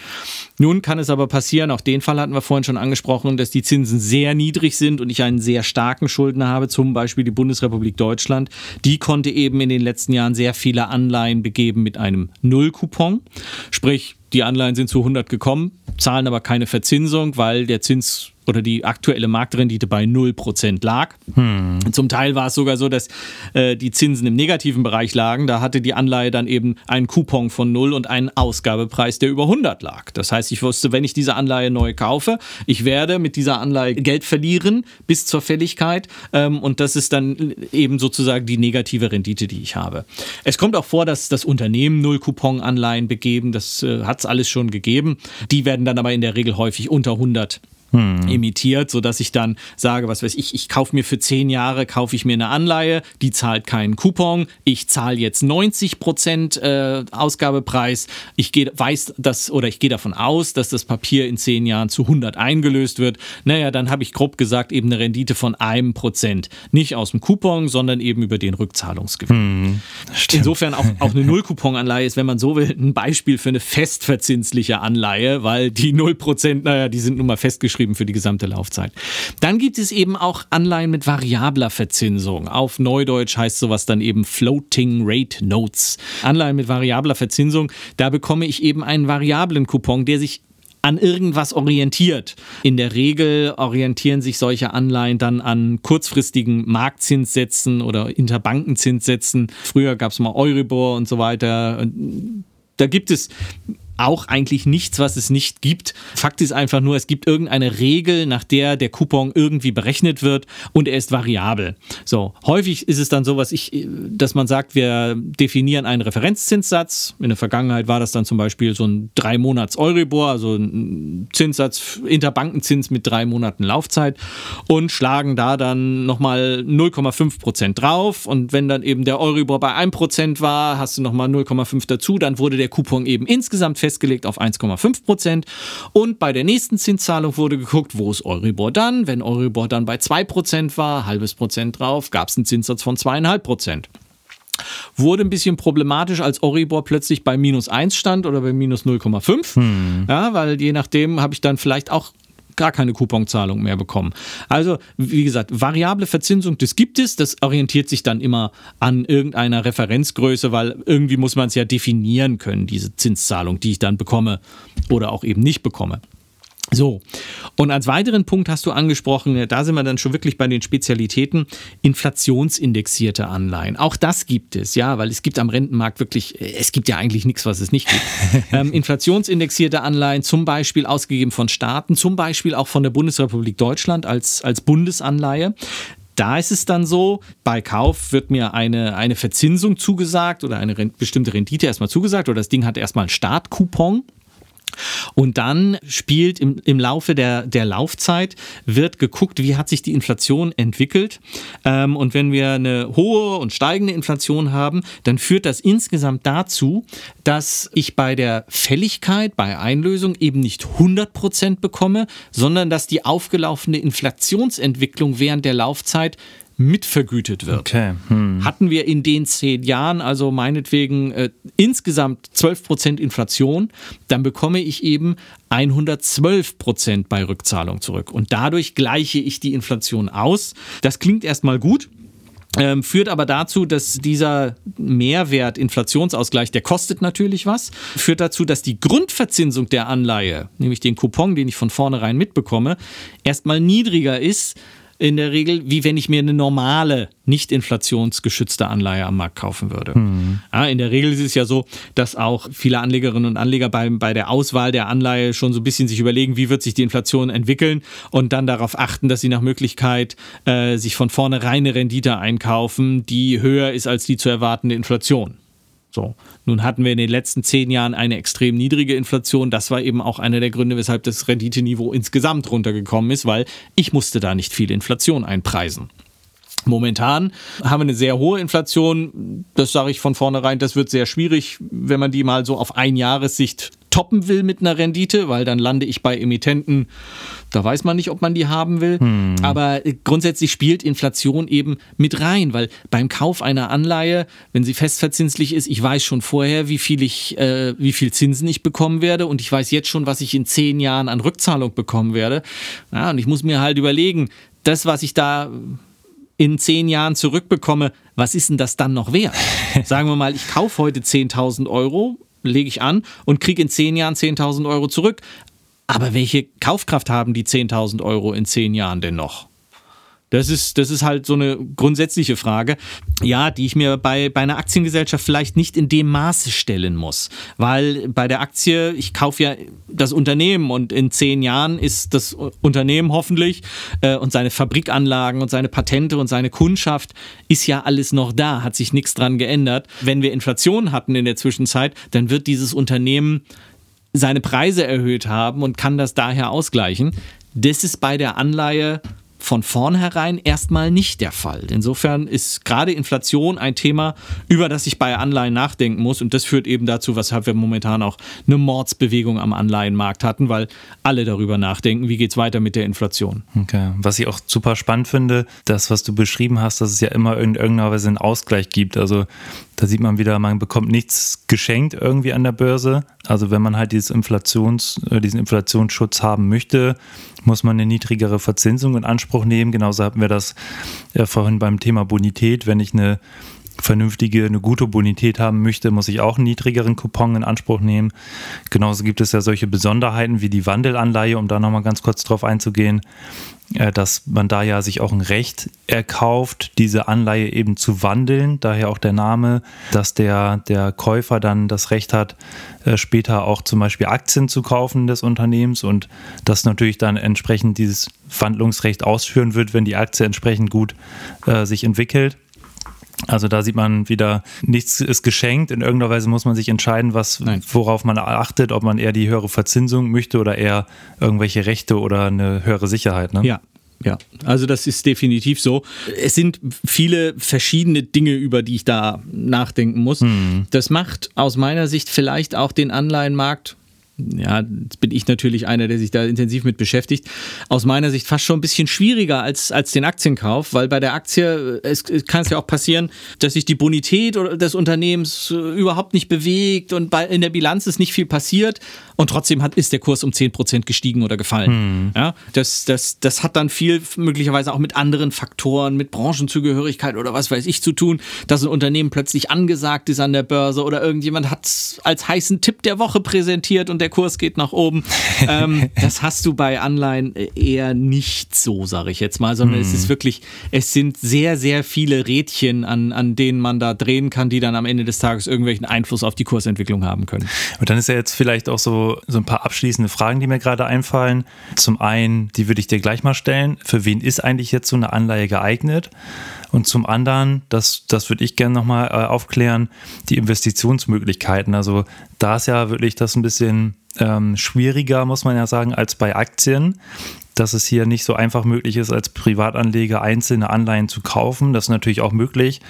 Nun kann es aber passieren, auch den Fall hatten wir vorhin schon angesprochen, dass die Zinsen sehr niedrig sind und ich einen sehr starken Schuldner habe, zum Beispiel die Bundesrepublik Deutschland, die konnte eben in den letzten Jahren sehr viele Anleihen begeben mit einem Null-Coupon. Sprich, die Anleihen sind zu 100 gekommen, zahlen aber keine Verzinsung, weil der Zins oder die aktuelle Marktrendite bei 0% lag. Hm. Zum Teil war es sogar so, dass äh, die Zinsen im negativen Bereich lagen. Da hatte die Anleihe dann eben einen Coupon von 0 und einen Ausgabepreis, der über 100 lag. Das heißt, ich wusste, wenn ich diese Anleihe neu kaufe, ich werde mit dieser Anleihe Geld verlieren bis zur Fälligkeit ähm, und das ist dann eben sozusagen die negative Rendite, die ich habe. Es kommt auch vor, dass das Unternehmen Null-Coupon-Anleihen begeben. Das äh, hat es alles schon gegeben. Die werden dann aber in der Regel häufig unter 100 hm. imitiert, sodass ich dann sage, was weiß ich, ich kaufe mir für zehn Jahre, kaufe ich mir eine Anleihe, die zahlt keinen Coupon, ich zahle jetzt 90 Prozent äh, Ausgabepreis, ich gehe, weiß das oder ich gehe davon aus, dass das Papier in zehn Jahren zu 100 eingelöst wird. Naja, dann habe ich grob gesagt eben eine Rendite von einem Prozent. Nicht aus dem Coupon, sondern eben über den Rückzahlungsgewinn. Hm, Insofern auch, auch eine Null-Coupon-Anleihe ist, wenn man so will, ein Beispiel für eine festverzinsliche Anleihe, weil die 0 Prozent, naja, die sind nun mal festgeschrieben festgeschrieben für die gesamte Laufzeit. Dann gibt es eben auch Anleihen mit variabler Verzinsung. Auf Neudeutsch heißt sowas dann eben Floating Rate Notes. Anleihen mit variabler Verzinsung, da bekomme ich eben einen variablen Coupon, der sich an irgendwas orientiert. In der Regel orientieren sich solche Anleihen dann an kurzfristigen Marktzinssätzen oder Interbankenzinssätzen. Früher gab es mal Euribor und so weiter. Da gibt es auch eigentlich nichts, was es nicht gibt. Fakt ist einfach nur, es gibt irgendeine Regel, nach der der Coupon irgendwie berechnet wird und er ist variabel. So, häufig ist es dann so, was ich, dass man sagt, wir definieren einen Referenzzinssatz. In der Vergangenheit war das dann zum Beispiel so ein drei Monats Euribor, also ein Zinssatz, Interbankenzins mit drei Monaten Laufzeit und schlagen da dann nochmal 0,5 Prozent drauf. Und wenn dann eben der Euribor bei 1 Prozent war, hast du nochmal 0,5 dazu, dann wurde der Coupon eben insgesamt fest festgelegt auf 1,5 Prozent. Und bei der nächsten Zinszahlung wurde geguckt, wo ist Euribor dann? Wenn Euribor dann bei 2 Prozent war, halbes Prozent drauf, gab es einen Zinssatz von 2,5 Prozent. Wurde ein bisschen problematisch, als Euribor plötzlich bei minus 1 stand oder bei minus 0,5. Hm. Ja, weil je nachdem habe ich dann vielleicht auch gar keine Couponzahlung mehr bekommen. Also, wie gesagt, variable Verzinsung, das gibt es, das orientiert sich dann immer an irgendeiner Referenzgröße, weil irgendwie muss man es ja definieren können, diese Zinszahlung, die ich dann bekomme oder auch eben nicht bekomme. So, und als weiteren Punkt hast du angesprochen, da sind wir dann schon wirklich bei den Spezialitäten, inflationsindexierte Anleihen. Auch das gibt es, ja, weil es gibt am Rentenmarkt wirklich, es gibt ja eigentlich nichts, was es nicht gibt. ähm, inflationsindexierte Anleihen, zum Beispiel ausgegeben von Staaten, zum Beispiel auch von der Bundesrepublik Deutschland als, als Bundesanleihe. Da ist es dann so, bei Kauf wird mir eine, eine Verzinsung zugesagt oder eine bestimmte Rendite erstmal zugesagt oder das Ding hat erstmal einen Startcoupon. Und dann spielt im, im Laufe der, der Laufzeit, wird geguckt, wie hat sich die Inflation entwickelt. Ähm, und wenn wir eine hohe und steigende Inflation haben, dann führt das insgesamt dazu, dass ich bei der Fälligkeit, bei Einlösung eben nicht 100 Prozent bekomme, sondern dass die aufgelaufene Inflationsentwicklung während der Laufzeit mitvergütet wird. Okay. Hm. Hatten wir in den zehn Jahren also meinetwegen äh, insgesamt 12 Prozent Inflation, dann bekomme ich eben 112 Prozent bei Rückzahlung zurück. Und dadurch gleiche ich die Inflation aus. Das klingt erstmal gut. Ähm, führt aber dazu, dass dieser Mehrwert Inflationsausgleich, der kostet natürlich was, führt dazu, dass die Grundverzinsung der Anleihe, nämlich den Coupon, den ich von vornherein mitbekomme, erstmal niedriger ist in der Regel, wie wenn ich mir eine normale, nicht inflationsgeschützte Anleihe am Markt kaufen würde. Mhm. Ja, in der Regel ist es ja so, dass auch viele Anlegerinnen und Anleger bei, bei der Auswahl der Anleihe schon so ein bisschen sich überlegen, wie wird sich die Inflation entwickeln und dann darauf achten, dass sie nach Möglichkeit äh, sich von vornherein eine Rendite einkaufen, die höher ist als die zu erwartende Inflation. So, nun hatten wir in den letzten zehn Jahren eine extrem niedrige Inflation. Das war eben auch einer der Gründe, weshalb das Renditeniveau insgesamt runtergekommen ist, weil ich musste da nicht viel Inflation einpreisen. Momentan haben wir eine sehr hohe Inflation. Das sage ich von vornherein, das wird sehr schwierig, wenn man die mal so auf Einjahressicht toppen will mit einer Rendite, weil dann lande ich bei Emittenten, da weiß man nicht, ob man die haben will. Hm. Aber grundsätzlich spielt Inflation eben mit rein, weil beim Kauf einer Anleihe, wenn sie festverzinslich ist, ich weiß schon vorher, wie viel ich, äh, wie viel Zinsen ich bekommen werde und ich weiß jetzt schon, was ich in zehn Jahren an Rückzahlung bekommen werde. Ja, und ich muss mir halt überlegen, das, was ich da in zehn Jahren zurückbekomme, was ist denn das dann noch wert? Sagen wir mal, ich kaufe heute 10.000 Euro lege ich an und kriege in zehn Jahren 10.000 Euro zurück. Aber welche Kaufkraft haben die 10.000 Euro in zehn Jahren denn noch? Das ist, das ist halt so eine grundsätzliche Frage, ja, die ich mir bei, bei einer Aktiengesellschaft vielleicht nicht in dem Maße stellen muss. Weil bei der Aktie, ich kaufe ja das Unternehmen und in zehn Jahren ist das Unternehmen hoffentlich äh, und seine Fabrikanlagen und seine Patente und seine Kundschaft ist ja alles noch da, hat sich nichts dran geändert. Wenn wir Inflation hatten in der Zwischenzeit, dann wird dieses Unternehmen seine Preise erhöht haben und kann das daher ausgleichen. Das ist bei der Anleihe von vornherein erstmal nicht der Fall. Insofern ist gerade Inflation ein Thema, über das ich bei Anleihen nachdenken muss. Und das führt eben dazu, weshalb wir momentan auch eine Mordsbewegung am Anleihenmarkt hatten, weil alle darüber nachdenken, wie geht es weiter mit der Inflation. Okay. Was ich auch super spannend finde, das, was du beschrieben hast, dass es ja immer in irgendeiner Weise einen Ausgleich gibt. Also da sieht man wieder, man bekommt nichts geschenkt irgendwie an der Börse. Also wenn man halt dieses Inflations, äh, diesen Inflationsschutz haben möchte, muss man eine niedrigere Verzinsung in Anspruch nehmen. Genauso hatten wir das ja vorhin beim Thema Bonität. Wenn ich eine vernünftige, eine gute Bonität haben möchte, muss ich auch einen niedrigeren Coupon in Anspruch nehmen. Genauso gibt es ja solche Besonderheiten wie die Wandelanleihe, um da nochmal ganz kurz drauf einzugehen, äh, dass man da ja sich auch ein Recht erkauft, diese Anleihe eben zu wandeln. Daher auch der Name, dass der, der Käufer dann das Recht hat, äh, später auch zum Beispiel Aktien zu kaufen des Unternehmens und das natürlich dann entsprechend dieses Wandlungsrecht ausführen wird, wenn die Aktie entsprechend gut äh, sich entwickelt. Also da sieht man wieder, nichts ist geschenkt. In irgendeiner Weise muss man sich entscheiden, was, worauf man achtet, ob man eher die höhere Verzinsung möchte oder eher irgendwelche Rechte oder eine höhere Sicherheit. Ne? Ja, ja, also das ist definitiv so. Es sind viele verschiedene Dinge, über die ich da nachdenken muss. Mhm. Das macht aus meiner Sicht vielleicht auch den Anleihenmarkt ja, jetzt bin ich natürlich einer, der sich da intensiv mit beschäftigt, aus meiner Sicht fast schon ein bisschen schwieriger als, als den Aktienkauf, weil bei der Aktie es, es kann es ja auch passieren, dass sich die Bonität des Unternehmens äh, überhaupt nicht bewegt und bei, in der Bilanz ist nicht viel passiert und trotzdem hat, ist der Kurs um 10% gestiegen oder gefallen. Hm. Ja, das, das, das hat dann viel möglicherweise auch mit anderen Faktoren, mit Branchenzugehörigkeit oder was weiß ich zu tun, dass ein Unternehmen plötzlich angesagt ist an der Börse oder irgendjemand hat es als heißen Tipp der Woche präsentiert und der Kurs geht nach oben. ähm, das hast du bei Anleihen eher nicht so, sage ich jetzt mal, sondern hm. es ist wirklich, es sind sehr, sehr viele Rädchen, an, an denen man da drehen kann, die dann am Ende des Tages irgendwelchen Einfluss auf die Kursentwicklung haben können. Und dann ist ja jetzt vielleicht auch so, so ein paar abschließende Fragen, die mir gerade einfallen. Zum einen, die würde ich dir gleich mal stellen. Für wen ist eigentlich jetzt so eine Anleihe geeignet? Und zum anderen, das, das würde ich gerne nochmal äh, aufklären, die Investitionsmöglichkeiten. Also da ist ja wirklich das ein bisschen ähm, schwieriger, muss man ja sagen, als bei Aktien dass es hier nicht so einfach möglich ist, als Privatanleger einzelne Anleihen zu kaufen. Das ist natürlich auch möglich,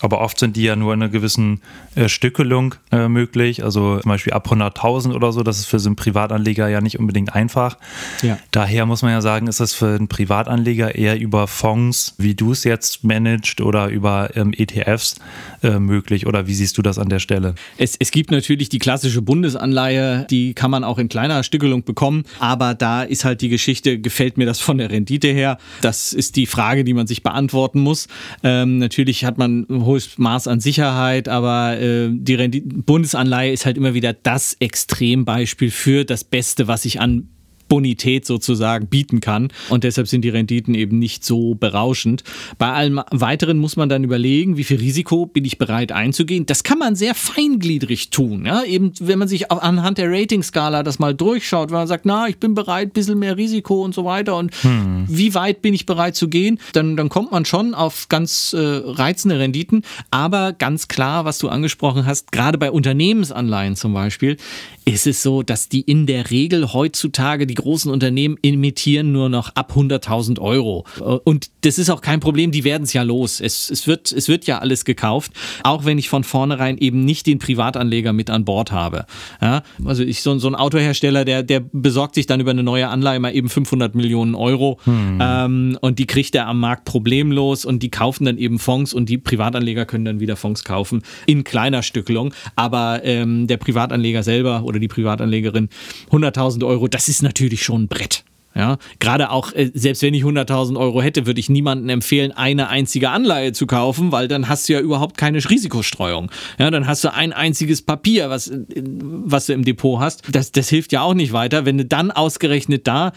aber oft sind die ja nur in einer gewissen äh, Stückelung äh, möglich. Also zum Beispiel ab 100.000 oder so, das ist für so einen Privatanleger ja nicht unbedingt einfach. Ja. Daher muss man ja sagen, ist das für einen Privatanleger eher über Fonds, wie du es jetzt managst oder über ähm, ETFs äh, möglich. Oder wie siehst du das an der Stelle? Es, es gibt natürlich die klassische Bundesanleihe, die kann man auch in kleiner Stückelung bekommen, aber da ist halt die Geschichte gefällt mir das von der Rendite her? Das ist die Frage, die man sich beantworten muss. Ähm, natürlich hat man ein hohes Maß an Sicherheit, aber äh, die Rendite, Bundesanleihe ist halt immer wieder das Extrembeispiel für das Beste, was ich an Bonität sozusagen bieten kann. Und deshalb sind die Renditen eben nicht so berauschend. Bei allem Weiteren muss man dann überlegen, wie viel Risiko bin ich bereit einzugehen. Das kann man sehr feingliedrig tun. Ja? Eben, wenn man sich anhand der Ratingskala das mal durchschaut, wenn man sagt, na, ich bin bereit, ein bisschen mehr Risiko und so weiter und hm. wie weit bin ich bereit zu gehen, dann, dann kommt man schon auf ganz äh, reizende Renditen. Aber ganz klar, was du angesprochen hast, gerade bei Unternehmensanleihen zum Beispiel, ist es so, dass die in der Regel heutzutage, die großen Unternehmen imitieren nur noch ab 100.000 Euro. Und das ist auch kein Problem, die werden es ja los. Es, es, wird, es wird ja alles gekauft, auch wenn ich von vornherein eben nicht den Privatanleger mit an Bord habe. Ja, also ich, so, so ein Autohersteller, der, der besorgt sich dann über eine neue Anleihe mal eben 500 Millionen Euro hm. ähm, und die kriegt er am Markt problemlos und die kaufen dann eben Fonds und die Privatanleger können dann wieder Fonds kaufen in kleiner Stückelung. Aber ähm, der Privatanleger selber oder die Privatanlegerin 100.000 Euro, das ist natürlich schon ein Brett. Ja, gerade auch, äh, selbst wenn ich 100.000 Euro hätte, würde ich niemandem empfehlen, eine einzige Anleihe zu kaufen, weil dann hast du ja überhaupt keine Risikostreuung. Ja, dann hast du ein einziges Papier, was, äh, was du im Depot hast. Das, das hilft ja auch nicht weiter, wenn du dann ausgerechnet da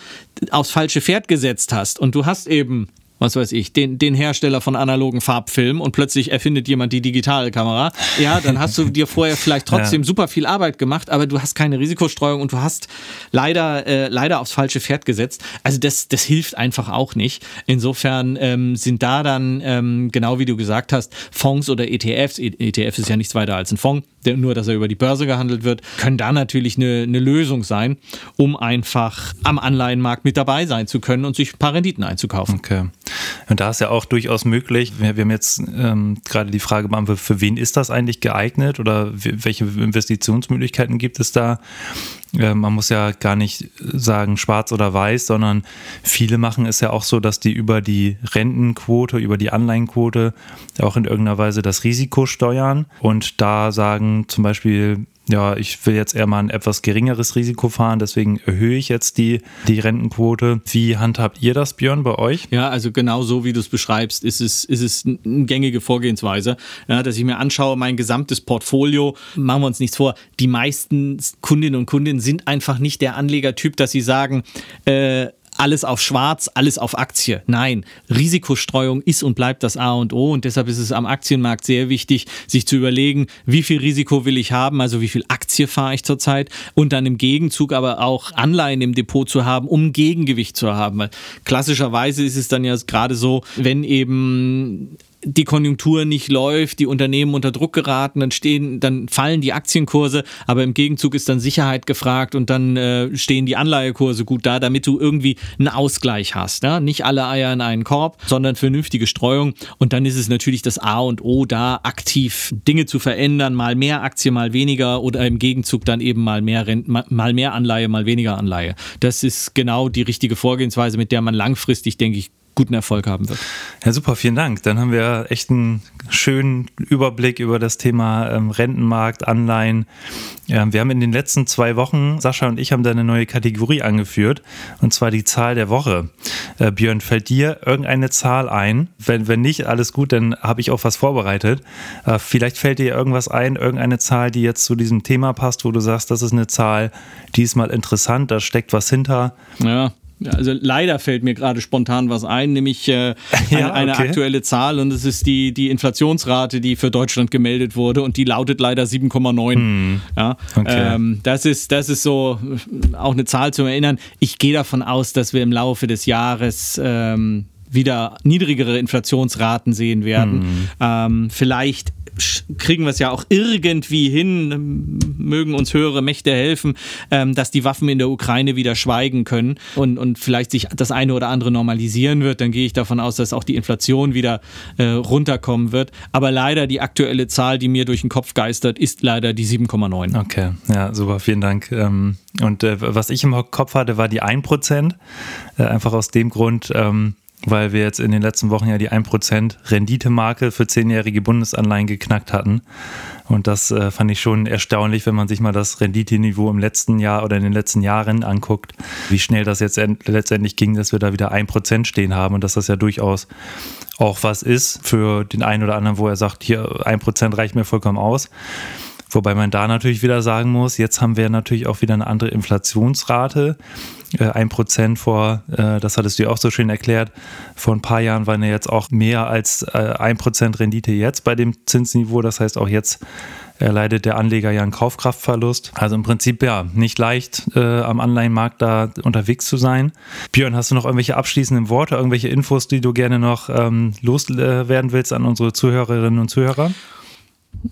aufs falsche Pferd gesetzt hast und du hast eben was weiß ich, den, den Hersteller von analogen Farbfilmen und plötzlich erfindet jemand die digitale Kamera, ja, dann hast du dir vorher vielleicht trotzdem ja. super viel Arbeit gemacht, aber du hast keine Risikostreuung und du hast leider, äh, leider aufs falsche Pferd gesetzt. Also das, das hilft einfach auch nicht. Insofern ähm, sind da dann, ähm, genau wie du gesagt hast, Fonds oder ETFs, ETF ist ja nichts weiter als ein Fonds, nur dass er über die Börse gehandelt wird, können da natürlich eine, eine Lösung sein, um einfach am Anleihenmarkt mit dabei sein zu können und sich ein paar Renditen einzukaufen. Okay. Und da ist ja auch durchaus möglich, wir, wir haben jetzt ähm, gerade die Frage beantwortet, für wen ist das eigentlich geeignet oder welche Investitionsmöglichkeiten gibt es da? Äh, man muss ja gar nicht sagen schwarz oder weiß, sondern viele machen es ja auch so, dass die über die Rentenquote, über die Anleihenquote auch in irgendeiner Weise das Risiko steuern. Und da sagen zum Beispiel, ja, ich will jetzt eher mal ein etwas geringeres Risiko fahren, deswegen erhöhe ich jetzt die, die Rentenquote. Wie handhabt ihr das, Björn, bei euch? Ja, also genau so, wie du es beschreibst, ist es, ist es eine gängige Vorgehensweise, ja, dass ich mir anschaue, mein gesamtes Portfolio, machen wir uns nichts vor, die meisten Kundinnen und Kunden sind einfach nicht der Anlegertyp, dass sie sagen, äh, alles auf schwarz, alles auf Aktie. Nein, Risikostreuung ist und bleibt das A und O und deshalb ist es am Aktienmarkt sehr wichtig, sich zu überlegen, wie viel Risiko will ich haben, also wie viel Aktie fahre ich zurzeit und dann im Gegenzug aber auch Anleihen im Depot zu haben, um Gegengewicht zu haben. Weil klassischerweise ist es dann ja gerade so, wenn eben die Konjunktur nicht läuft, die Unternehmen unter Druck geraten, dann stehen, dann fallen die Aktienkurse, aber im Gegenzug ist dann Sicherheit gefragt und dann äh, stehen die Anleihekurse gut da, damit du irgendwie einen Ausgleich hast. Ja? Nicht alle Eier in einen Korb, sondern vernünftige Streuung. Und dann ist es natürlich das A und O, da aktiv Dinge zu verändern, mal mehr Aktie, mal weniger oder im Gegenzug dann eben mal mehr Rent, mal mehr Anleihe, mal weniger Anleihe. Das ist genau die richtige Vorgehensweise, mit der man langfristig, denke ich, guten Erfolg haben wird. Ja, super, vielen Dank. Dann haben wir echt einen schönen Überblick über das Thema ähm, Rentenmarkt, Anleihen. Ja, wir haben in den letzten zwei Wochen, Sascha und ich haben da eine neue Kategorie angeführt, und zwar die Zahl der Woche. Äh, Björn, fällt dir irgendeine Zahl ein? Wenn, wenn nicht, alles gut, dann habe ich auch was vorbereitet. Äh, vielleicht fällt dir irgendwas ein, irgendeine Zahl, die jetzt zu diesem Thema passt, wo du sagst, das ist eine Zahl, die ist mal interessant, da steckt was hinter. Ja, also leider fällt mir gerade spontan was ein, nämlich äh, eine, ja, eine aktuelle Zahl und es ist die, die Inflationsrate, die für Deutschland gemeldet wurde und die lautet leider 7,9. Hm. Ja, okay. ähm, das, ist, das ist so äh, auch eine Zahl zum Erinnern. Ich gehe davon aus, dass wir im Laufe des Jahres ähm, wieder niedrigere Inflationsraten sehen werden. Hm. Ähm, vielleicht kriegen wir es ja auch irgendwie hin, ähm, mögen uns höhere Mächte helfen, ähm, dass die Waffen in der Ukraine wieder schweigen können und, und vielleicht sich das eine oder andere normalisieren wird. Dann gehe ich davon aus, dass auch die Inflation wieder äh, runterkommen wird. Aber leider die aktuelle Zahl, die mir durch den Kopf geistert, ist leider die 7,9. Okay, ja, super, vielen Dank. Ähm, und äh, was ich im Kopf hatte, war die 1%. Äh, einfach aus dem Grund, weil wir jetzt in den letzten Wochen ja die 1% Renditemarke für zehnjährige Bundesanleihen geknackt hatten. Und das äh, fand ich schon erstaunlich, wenn man sich mal das Renditeniveau im letzten Jahr oder in den letzten Jahren anguckt, wie schnell das jetzt letztendlich ging, dass wir da wieder 1% stehen haben und dass das ja durchaus auch was ist für den einen oder anderen, wo er sagt, hier 1% reicht mir vollkommen aus. Wobei man da natürlich wieder sagen muss, jetzt haben wir natürlich auch wieder eine andere Inflationsrate. Äh, ein Prozent vor, äh, das hattest du ja auch so schön erklärt, vor ein paar Jahren waren ja jetzt auch mehr als äh, ein Prozent Rendite jetzt bei dem Zinsniveau. Das heißt, auch jetzt erleidet der Anleger ja einen Kaufkraftverlust. Also im Prinzip ja nicht leicht äh, am Anleihenmarkt da unterwegs zu sein. Björn, hast du noch irgendwelche abschließenden Worte, irgendwelche Infos, die du gerne noch ähm, loswerden willst an unsere Zuhörerinnen und Zuhörer?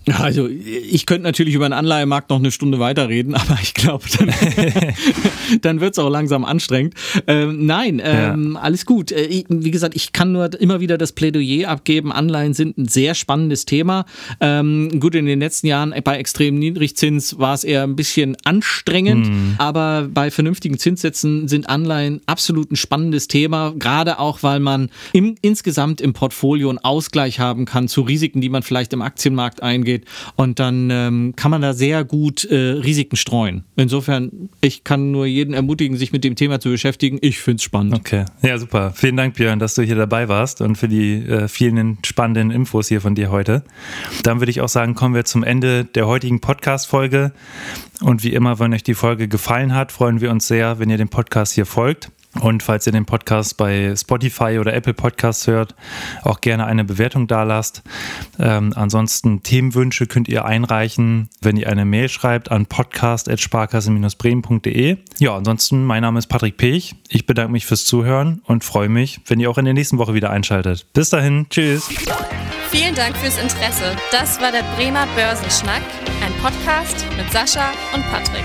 Also ich könnte natürlich über den Anleihemarkt noch eine Stunde weiterreden, aber ich glaube, dann, dann wird es auch langsam anstrengend. Ähm, nein, ähm, ja. alles gut. Äh, wie gesagt, ich kann nur immer wieder das Plädoyer abgeben. Anleihen sind ein sehr spannendes Thema. Ähm, gut, in den letzten Jahren bei extrem Niedrigzins war es eher ein bisschen anstrengend, mhm. aber bei vernünftigen Zinssätzen sind Anleihen absolut ein spannendes Thema, gerade auch, weil man im, insgesamt im Portfolio einen Ausgleich haben kann zu Risiken, die man vielleicht im Aktienmarkt eingeht. Und dann ähm, kann man da sehr gut äh, Risiken streuen. Insofern, ich kann nur jeden ermutigen, sich mit dem Thema zu beschäftigen. Ich finde es spannend. Okay, ja, super. Vielen Dank, Björn, dass du hier dabei warst und für die äh, vielen spannenden Infos hier von dir heute. Dann würde ich auch sagen, kommen wir zum Ende der heutigen Podcast-Folge. Und wie immer, wenn euch die Folge gefallen hat, freuen wir uns sehr, wenn ihr dem Podcast hier folgt. Und falls ihr den Podcast bei Spotify oder Apple Podcasts hört, auch gerne eine Bewertung dalasst. Ähm, ansonsten Themenwünsche könnt ihr einreichen, wenn ihr eine Mail schreibt an podcast.sparkasse-bremen.de. Ja, ansonsten, mein Name ist Patrick Pech. Ich bedanke mich fürs Zuhören und freue mich, wenn ihr auch in der nächsten Woche wieder einschaltet. Bis dahin, tschüss. Vielen Dank fürs Interesse. Das war der Bremer Börsenschnack, ein Podcast mit Sascha und Patrick.